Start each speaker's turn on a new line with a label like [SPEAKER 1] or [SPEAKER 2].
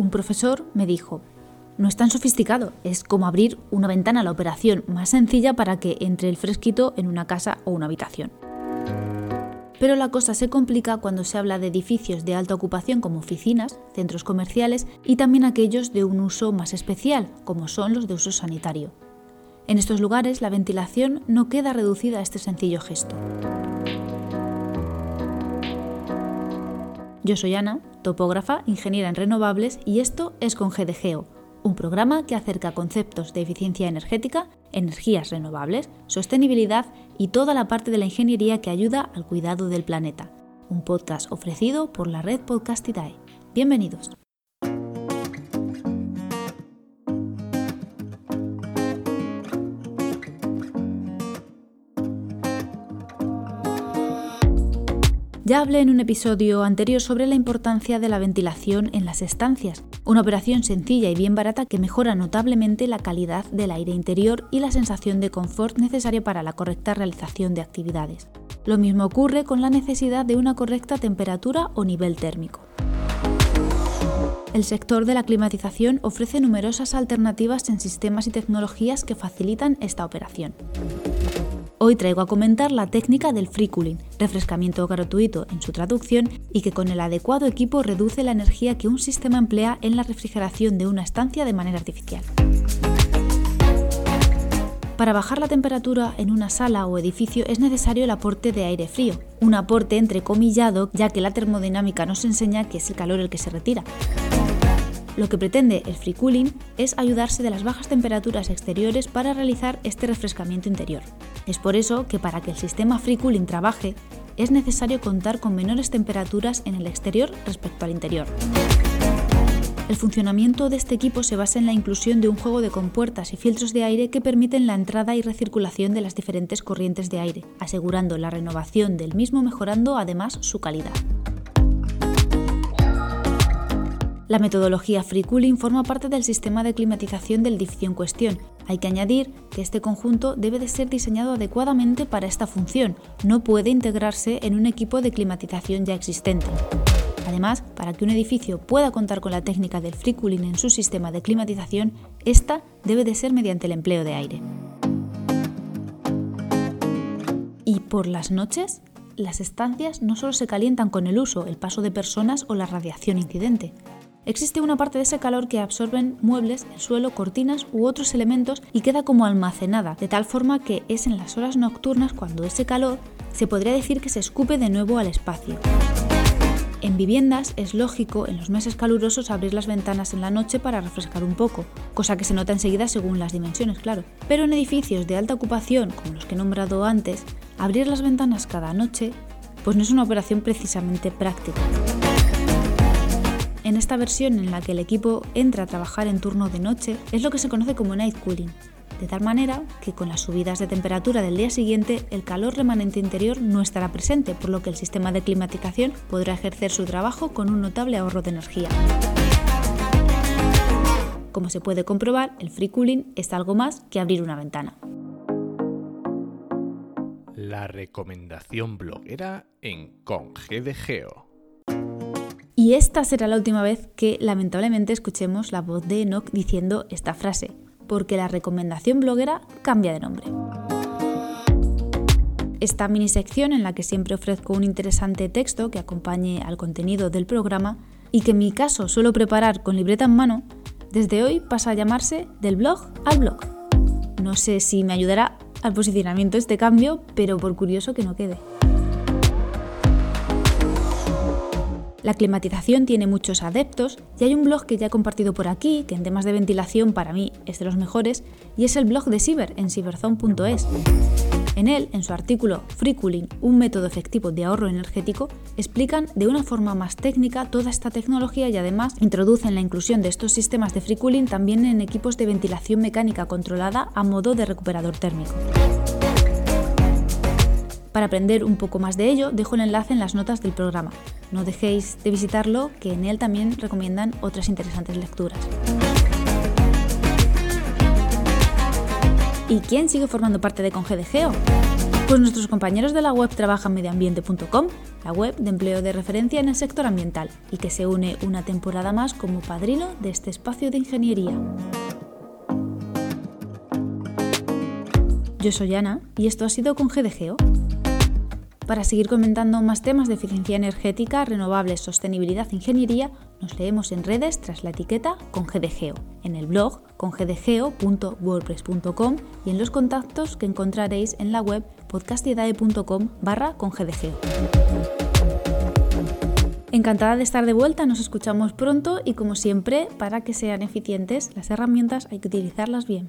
[SPEAKER 1] un profesor me dijo, no es tan sofisticado, es como abrir una ventana la operación más sencilla para que entre el fresquito en una casa o una habitación. Pero la cosa se complica cuando se habla de edificios de alta ocupación como oficinas, centros comerciales y también aquellos de un uso más especial, como son los de uso sanitario. En estos lugares la ventilación no queda reducida a este sencillo gesto. Yo soy Ana, topógrafa, ingeniera en renovables y esto es con GDGEO, un programa que acerca conceptos de eficiencia energética, energías renovables, sostenibilidad y toda la parte de la ingeniería que ayuda al cuidado del planeta. Un podcast ofrecido por la red Podcastidae. Bienvenidos. Ya hablé en un episodio anterior sobre la importancia de la ventilación en las estancias, una operación sencilla y bien barata que mejora notablemente la calidad del aire interior y la sensación de confort necesaria para la correcta realización de actividades. Lo mismo ocurre con la necesidad de una correcta temperatura o nivel térmico. El sector de la climatización ofrece numerosas alternativas en sistemas y tecnologías que facilitan esta operación. Hoy traigo a comentar la técnica del free cooling, refrescamiento gratuito en su traducción y que con el adecuado equipo reduce la energía que un sistema emplea en la refrigeración de una estancia de manera artificial. Para bajar la temperatura en una sala o edificio es necesario el aporte de aire frío, un aporte entrecomillado ya que la termodinámica nos enseña que es el calor el que se retira. Lo que pretende el free cooling es ayudarse de las bajas temperaturas exteriores para realizar este refrescamiento interior. Es por eso que para que el sistema free cooling trabaje es necesario contar con menores temperaturas en el exterior respecto al interior. El funcionamiento de este equipo se basa en la inclusión de un juego de compuertas y filtros de aire que permiten la entrada y recirculación de las diferentes corrientes de aire, asegurando la renovación del mismo mejorando además su calidad. La metodología Free Cooling forma parte del sistema de climatización del edificio en cuestión. Hay que añadir que este conjunto debe de ser diseñado adecuadamente para esta función, no puede integrarse en un equipo de climatización ya existente. Además, para que un edificio pueda contar con la técnica del free cooling en su sistema de climatización, esta debe de ser mediante el empleo de aire. ¿Y por las noches? Las estancias no solo se calientan con el uso, el paso de personas o la radiación incidente. Existe una parte de ese calor que absorben muebles, el suelo, cortinas u otros elementos y queda como almacenada, de tal forma que es en las horas nocturnas cuando ese calor se podría decir que se escupe de nuevo al espacio. En viviendas es lógico en los meses calurosos abrir las ventanas en la noche para refrescar un poco, cosa que se nota enseguida según las dimensiones, claro. Pero en edificios de alta ocupación, como los que he nombrado antes, abrir las ventanas cada noche pues no es una operación precisamente práctica en esta versión en la que el equipo entra a trabajar en turno de noche es lo que se conoce como night cooling, de tal manera que con las subidas de temperatura del día siguiente el calor remanente interior no estará presente, por lo que el sistema de climatización podrá ejercer su trabajo con un notable ahorro de energía. Como se puede comprobar, el free cooling es algo más que abrir una ventana.
[SPEAKER 2] La recomendación bloguera en Con Geo.
[SPEAKER 1] Y esta será la última vez que lamentablemente escuchemos la voz de Enoch diciendo esta frase, porque la recomendación bloguera cambia de nombre. Esta mini sección en la que siempre ofrezco un interesante texto que acompañe al contenido del programa y que en mi caso suelo preparar con libreta en mano, desde hoy pasa a llamarse del blog al blog. No sé si me ayudará al posicionamiento este cambio, pero por curioso que no quede. La climatización tiene muchos adeptos y hay un blog que ya he compartido por aquí, que en temas de ventilación para mí es de los mejores, y es el blog de Ciber en ciberzone.es. En él, en su artículo Free Cooling, un método efectivo de ahorro energético, explican de una forma más técnica toda esta tecnología y además introducen la inclusión de estos sistemas de free cooling también en equipos de ventilación mecánica controlada a modo de recuperador térmico. Para aprender un poco más de ello, dejo el enlace en las notas del programa. No dejéis de visitarlo, que en él también recomiendan otras interesantes lecturas. ¿Y quién sigue formando parte de Congedegeo? Pues nuestros compañeros de la web trabajanmedioambiente.com, la web de empleo de referencia en el sector ambiental, y que se une una temporada más como padrino de este espacio de ingeniería. Yo soy Ana y esto ha sido con GDGEO. Para seguir comentando más temas de eficiencia energética, renovables, sostenibilidad ingeniería, nos leemos en redes tras la etiqueta con GDGEO, en el blog congdgeo.wordpress.com y en los contactos que encontraréis en la web podcastidae.com barra congdgeo. Encantada de estar de vuelta, nos escuchamos pronto y como siempre, para que sean eficientes las herramientas hay que utilizarlas bien.